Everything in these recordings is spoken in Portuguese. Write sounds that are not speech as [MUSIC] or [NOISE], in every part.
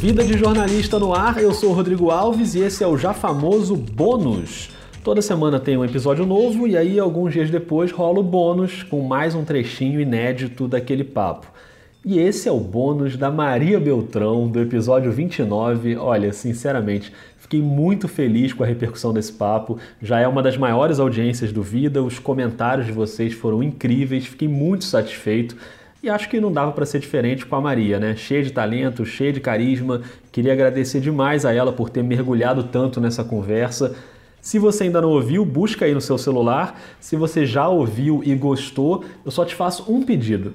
Vida de jornalista no ar, eu sou Rodrigo Alves e esse é o já famoso bônus. Toda semana tem um episódio novo e aí alguns dias depois rola o bônus com mais um trechinho inédito daquele papo. E esse é o bônus da Maria Beltrão do episódio 29. Olha, sinceramente, fiquei muito feliz com a repercussão desse papo. Já é uma das maiores audiências do Vida, os comentários de vocês foram incríveis, fiquei muito satisfeito. E acho que não dava para ser diferente com a Maria, né? Cheia de talento, cheia de carisma. Queria agradecer demais a ela por ter mergulhado tanto nessa conversa. Se você ainda não ouviu, busca aí no seu celular. Se você já ouviu e gostou, eu só te faço um pedido.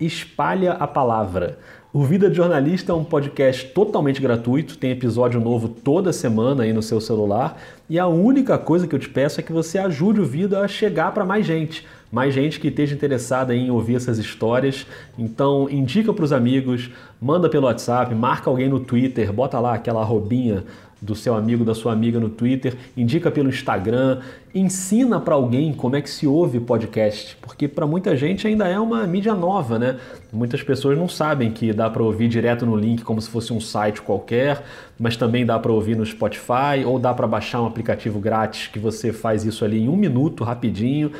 Espalha a palavra. O Vida de Jornalista é um podcast totalmente gratuito, tem episódio novo toda semana aí no seu celular, e a única coisa que eu te peço é que você ajude o Vida a chegar para mais gente mais gente que esteja interessada em ouvir essas histórias. Então, indica para os amigos, manda pelo WhatsApp, marca alguém no Twitter, bota lá aquela arrobinha do seu amigo, da sua amiga no Twitter, indica pelo Instagram, ensina para alguém como é que se ouve podcast, porque para muita gente ainda é uma mídia nova, né? Muitas pessoas não sabem que dá para ouvir direto no link como se fosse um site qualquer, mas também dá para ouvir no Spotify ou dá para baixar um aplicativo grátis que você faz isso ali em um minuto, rapidinho.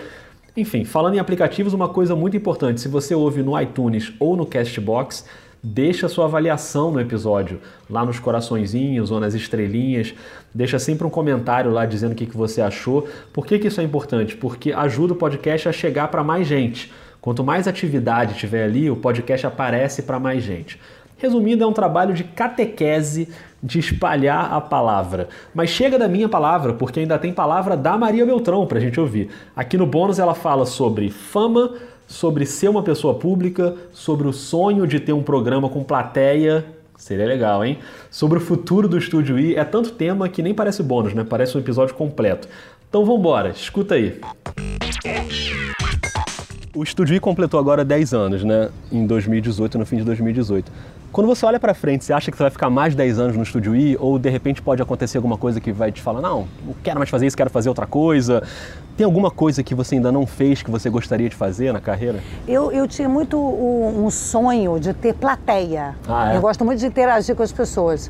Enfim, falando em aplicativos, uma coisa muito importante: se você ouve no iTunes ou no Castbox, deixa sua avaliação no episódio, lá nos coraçõezinhos ou nas estrelinhas. Deixa sempre um comentário lá dizendo o que, que você achou. Por que, que isso é importante? Porque ajuda o podcast a chegar para mais gente. Quanto mais atividade tiver ali, o podcast aparece para mais gente. Resumindo, é um trabalho de catequese de espalhar a palavra. Mas chega da minha palavra, porque ainda tem palavra da Maria Beltrão para a gente ouvir. Aqui no bônus ela fala sobre fama, sobre ser uma pessoa pública, sobre o sonho de ter um programa com plateia. Seria legal, hein? Sobre o futuro do Estúdio I. É tanto tema que nem parece bônus, né? Parece um episódio completo. Então vamos embora, escuta aí. O Estúdio I completou agora 10 anos, né? Em 2018, no fim de 2018. Quando você olha para frente, você acha que você vai ficar mais 10 anos no Estúdio I ou de repente pode acontecer alguma coisa que vai te falar, não, não quero mais fazer isso, quero fazer outra coisa? Tem alguma coisa que você ainda não fez que você gostaria de fazer na carreira? Eu, eu tinha muito um, sonho de ter plateia. Ah, é? Eu gosto muito de interagir com as pessoas.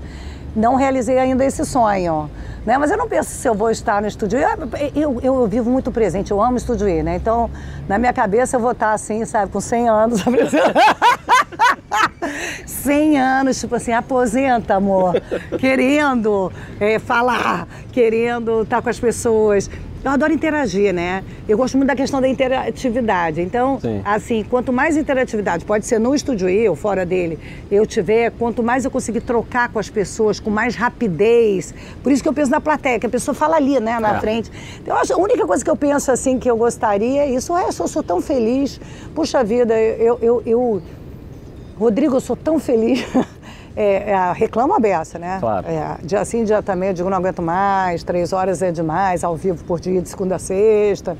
Não realizei ainda esse sonho. Né? Mas eu não penso se eu vou estar no estúdio. Eu, eu, eu vivo muito presente, eu amo estúdio I, né? Então, na minha cabeça, eu vou estar assim, sabe, com 100 anos. [LAUGHS] 100 anos, tipo assim, aposenta, amor, querendo é, falar, querendo estar com as pessoas. Eu adoro interagir, né? Eu gosto muito da questão da interatividade. Então, Sim. assim, quanto mais interatividade, pode ser no estúdio eu, fora dele, eu tiver, quanto mais eu conseguir trocar com as pessoas com mais rapidez. Por isso que eu penso na plateia, que a pessoa fala ali, né, na é. frente. Então, eu acho, a única coisa que eu penso, assim, que eu gostaria é isso. É, eu sou tão feliz. Puxa vida, eu, eu, eu Rodrigo, eu sou tão feliz. [LAUGHS] É, é, reclamo a beça, né? Claro. É, dia sim, dia também, eu digo não aguento mais, três horas é demais, ao vivo por dia, de segunda a sexta.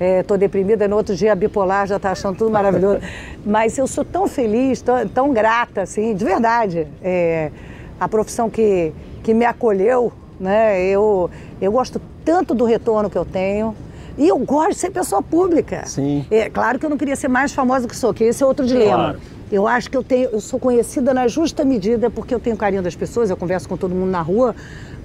Estou é, deprimida, no outro dia bipolar, já está achando tudo maravilhoso. [LAUGHS] Mas eu sou tão feliz, tão, tão grata, assim, de verdade. É, a profissão que, que me acolheu, né? Eu, eu gosto tanto do retorno que eu tenho. E eu gosto de ser pessoa pública. Sim. É claro que eu não queria ser mais famosa que sou, que esse é outro dilema. Claro. Eu acho que eu tenho, eu sou conhecida na justa medida porque eu tenho carinho das pessoas, eu converso com todo mundo na rua,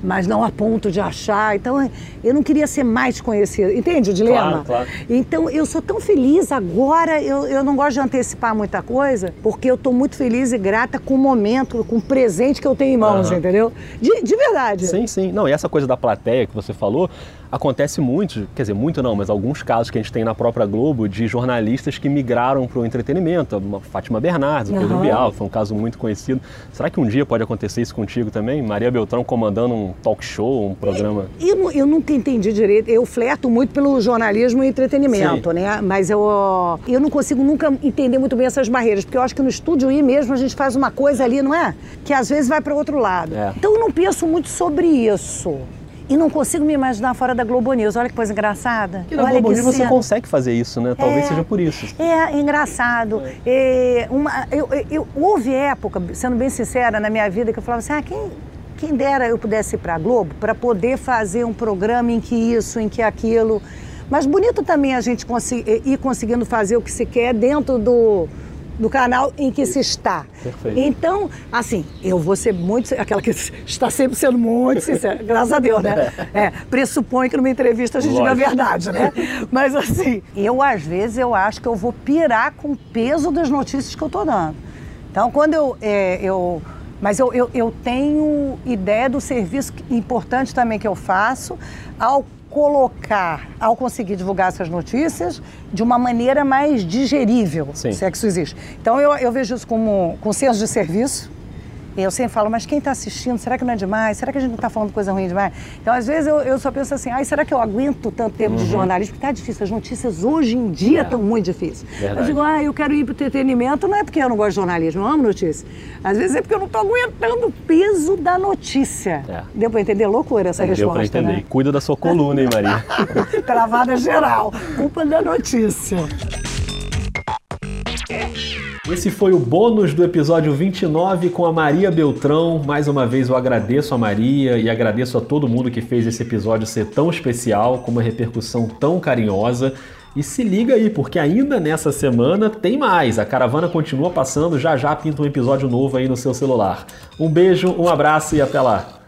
mas não a ponto de achar. Então, eu não queria ser mais conhecida. Entende o dilema? Claro, claro. Então, eu sou tão feliz agora, eu, eu não gosto de antecipar muita coisa, porque eu estou muito feliz e grata com o momento, com o presente que eu tenho em mãos, uhum. entendeu? De, de verdade. Sim, sim. Não, e essa coisa da plateia que você falou, acontece muito, quer dizer, muito não, mas alguns casos que a gente tem na própria Globo de jornalistas que migraram para o entretenimento. A Fátima Bernardes, o Pedro uhum. Bial, foi um caso muito conhecido. Será que um dia pode acontecer isso contigo também? Maria Beltrão comandando um talk show, um programa? Eu, eu nunca entendi direito. Eu flerto muito pelo jornalismo e entretenimento, Sim. né? Mas eu, eu não consigo nunca entender muito bem essas barreiras, porque eu acho que no estúdio I mesmo a gente faz uma coisa ali, não é? Que às vezes vai para outro lado. É. Então eu não penso muito sobre isso. E não consigo me imaginar fora da Globo News. Olha que coisa engraçada. E na Globo News você consegue fazer isso, né? Talvez é, seja por isso. É, engraçado. É, uma, eu, eu, houve época, sendo bem sincera, na minha vida, que eu falava assim, ah, quem, quem dera eu pudesse ir para a Globo para poder fazer um programa em que isso, em que aquilo. Mas bonito também a gente ir conseguindo fazer o que se quer dentro do, do canal em que se está. Perfeito. Então, assim, eu vou ser muito. aquela que está sempre sendo muito sincera, graças a Deus, né? [LAUGHS] É, pressupõe que numa entrevista a gente diga a Lógico. verdade, né? Mas assim, eu às vezes eu acho que eu vou pirar com o peso das notícias que eu tô dando. Então, quando eu. é, eu mas eu, eu, eu tenho ideia do serviço importante também que eu faço ao colocar, ao conseguir divulgar essas notícias de uma maneira mais digerível, Sim. se é que isso existe. Então eu, eu vejo isso como com senso de serviço. Eu sempre falo, mas quem está assistindo, será que não é demais? Será que a gente não está falando coisa ruim demais? Então, às vezes, eu, eu só penso assim, ai, será que eu aguento tanto tempo de jornalismo? Porque tá difícil, as notícias hoje em dia É. estão muito difíceis. Verdade. Eu digo, ah, eu quero ir para o entretenimento, não é porque eu não gosto de jornalismo, eu amo notícia. Às vezes é porque eu não estou aguentando o peso da notícia. É. Deu para entender? Loucura essa Deu pra resposta, entender. né? Cuida da sua coluna, hein, Maria? [LAUGHS] Travada geral. Culpa da notícia. Esse foi o bônus do episódio 29 com a Maria Beltrão. Mais uma vez eu agradeço a Maria e agradeço a todo mundo que fez esse episódio ser tão especial, com uma repercussão tão carinhosa. E se liga aí, porque ainda nessa semana tem mais. A caravana continua passando, já já pinta um episódio novo aí no seu celular. Um beijo, um abraço e até lá.